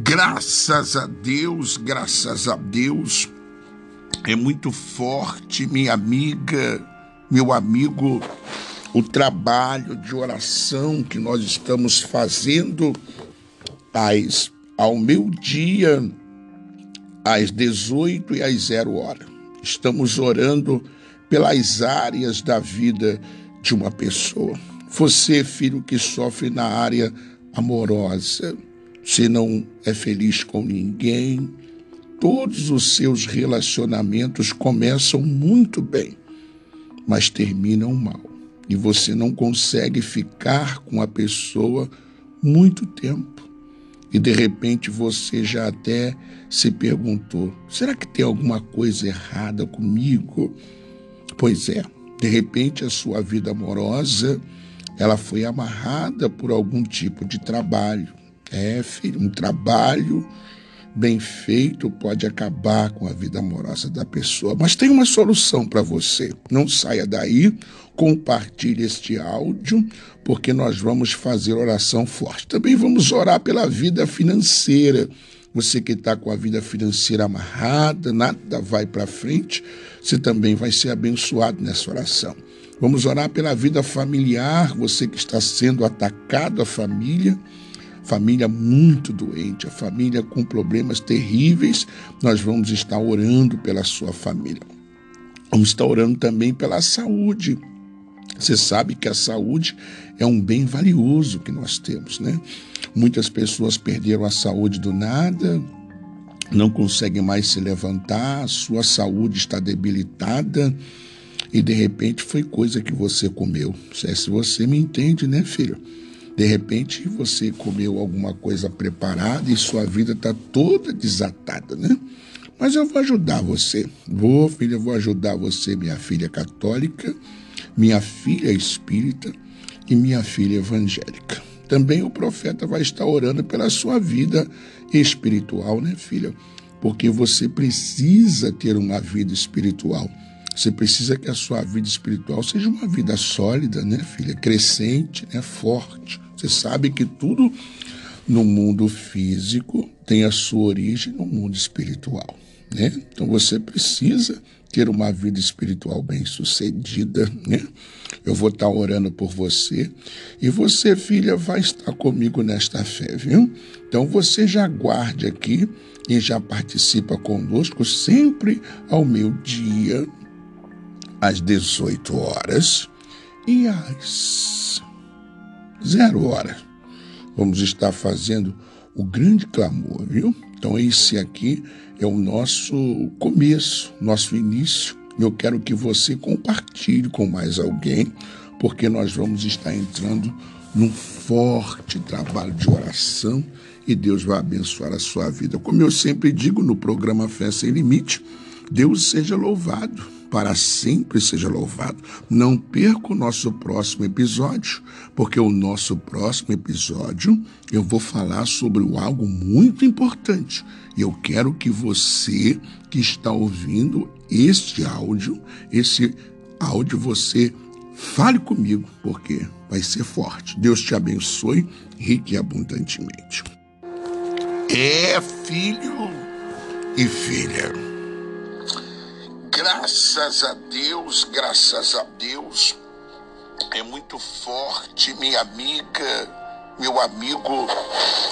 Graças a Deus, graças a Deus, é muito forte, minha amiga, meu amigo, o trabalho de oração que nós estamos fazendo às, ao meu dia, às 18 e às 0 horas. Estamos orando pelas áreas da vida de uma pessoa. Você, filho que sofre na área amorosa, você não é feliz com ninguém. Todos os seus relacionamentos começam muito bem, mas terminam mal. E você não consegue ficar com a pessoa muito tempo. E de repente você já até se perguntou: será que tem alguma coisa errada comigo? Pois é, de repente a sua vida amorosa ela foi amarrada por algum tipo de trabalho, é, filho, um trabalho bem feito pode acabar com a vida amorosa da pessoa. Mas tem uma solução para você. Não saia daí, compartilhe este áudio, porque nós vamos fazer oração forte. Também vamos orar pela vida financeira. Você que está com a vida financeira amarrada, nada vai para frente, você também vai ser abençoado nessa oração. Vamos orar pela vida familiar, você que está sendo atacado, a família família muito doente, a família com problemas terríveis, nós vamos estar orando pela sua família. Vamos estar orando também pela saúde. Você sabe que a saúde é um bem valioso que nós temos, né? Muitas pessoas perderam a saúde do nada, não conseguem mais se levantar, sua saúde está debilitada e de repente foi coisa que você comeu. Se você me entende, né, filho? De repente você comeu alguma coisa preparada e sua vida está toda desatada, né? Mas eu vou ajudar você. Vou, filha, vou ajudar você, minha filha católica, minha filha espírita e minha filha evangélica. Também o profeta vai estar orando pela sua vida espiritual, né, filha? Porque você precisa ter uma vida espiritual. Você precisa que a sua vida espiritual seja uma vida sólida, né, filha? Crescente, né? Forte. Você sabe que tudo no mundo físico tem a sua origem no mundo espiritual, né? Então você precisa ter uma vida espiritual bem sucedida, né? Eu vou estar orando por você e você, filha, vai estar comigo nesta fé, viu? Então você já guarde aqui e já participa conosco sempre ao meu dia às 18 horas e às zero hora. Vamos estar fazendo o grande clamor, viu? Então, esse aqui é o nosso começo, nosso início. Eu quero que você compartilhe com mais alguém, porque nós vamos estar entrando num forte trabalho de oração e Deus vai abençoar a sua vida. Como eu sempre digo no programa Fé Sem Limite, Deus seja louvado para sempre seja louvado. Não perca o nosso próximo episódio, porque o nosso próximo episódio eu vou falar sobre algo muito importante. E eu quero que você que está ouvindo este áudio, esse áudio, você fale comigo, porque vai ser forte. Deus te abençoe rique e abundantemente. É filho e filha. Graças a Deus, graças a Deus, é muito forte, minha amiga, meu amigo,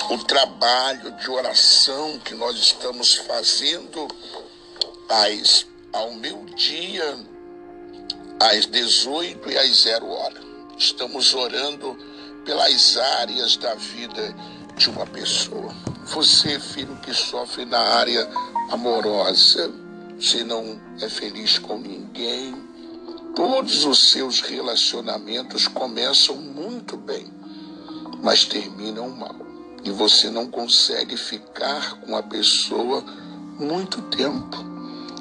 o trabalho de oração que nós estamos fazendo às, ao meu dia, às 18 e às 0 horas. Estamos orando pelas áreas da vida de uma pessoa. Você, filho que sofre na área amorosa, você não é feliz com ninguém. Todos os seus relacionamentos começam muito bem, mas terminam mal. E você não consegue ficar com a pessoa muito tempo.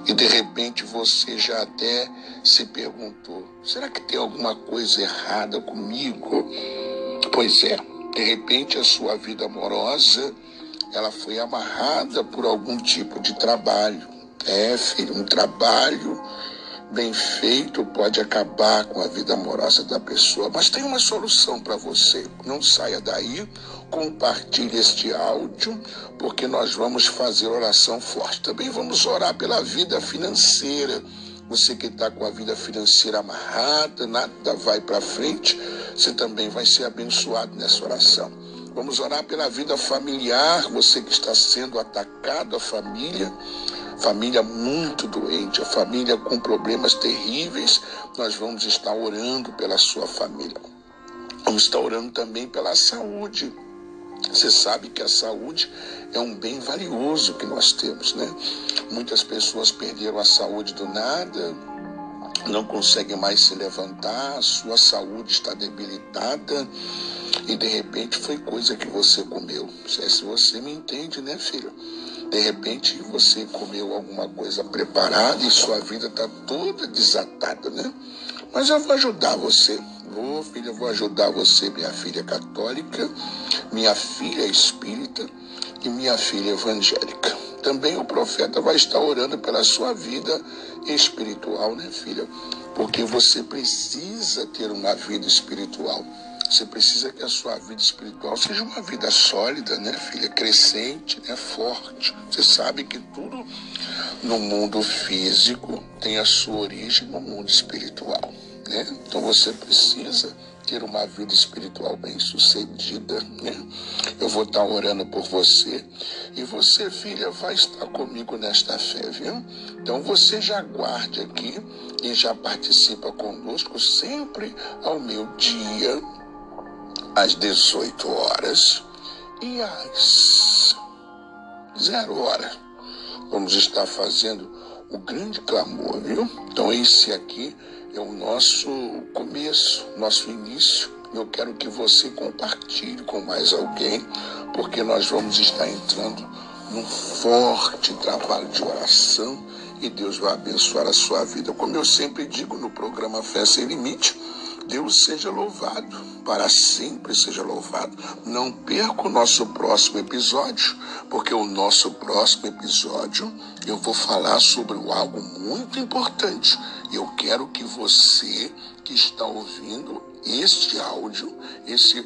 E de repente você já até se perguntou: será que tem alguma coisa errada comigo? Pois é, de repente a sua vida amorosa ela foi amarrada por algum tipo de trabalho filho, um trabalho bem feito pode acabar com a vida amorosa da pessoa. Mas tem uma solução para você. Não saia daí, compartilhe este áudio, porque nós vamos fazer oração forte. Também vamos orar pela vida financeira. Você que está com a vida financeira amarrada, nada vai para frente, você também vai ser abençoado nessa oração. Vamos orar pela vida familiar, você que está sendo atacado, a família família muito doente, a família com problemas terríveis, nós vamos estar orando pela sua família. Vamos estar orando também pela saúde. Você sabe que a saúde é um bem valioso que nós temos, né? Muitas pessoas perderam a saúde do nada, não conseguem mais se levantar, sua saúde está debilitada e de repente foi coisa que você comeu. Se você me entende, né, filho? De repente você comeu alguma coisa preparada e sua vida está toda desatada, né? Mas eu vou ajudar você. Vou, filha, eu vou ajudar você, minha filha católica, minha filha espírita e minha filha evangélica. Também o profeta vai estar orando pela sua vida espiritual, né, filha? Porque você precisa ter uma vida espiritual. Você precisa que a sua vida espiritual seja uma vida sólida, né, filha? Crescente, né? Forte. Você sabe que tudo no mundo físico tem a sua origem no mundo espiritual, né? Então você precisa ter uma vida espiritual bem sucedida, né? Eu vou estar orando por você e você, filha, vai estar comigo nesta fé, viu? Então você já guarde aqui e já participa conosco sempre ao meu dia às 18 horas e às 0 horas. Vamos estar fazendo o grande clamor, viu? Então, esse aqui é o nosso começo, nosso início. Eu quero que você compartilhe com mais alguém, porque nós vamos estar entrando num forte trabalho de oração e Deus vai abençoar a sua vida. Como eu sempre digo no programa Fé Sem Limite, Deus seja louvado, para sempre seja louvado. Não perca o nosso próximo episódio, porque o nosso próximo episódio eu vou falar sobre algo muito importante. Eu quero que você que está ouvindo este áudio, esse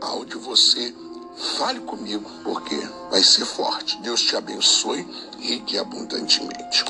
áudio você fale comigo, porque vai ser forte. Deus te abençoe e abundantemente.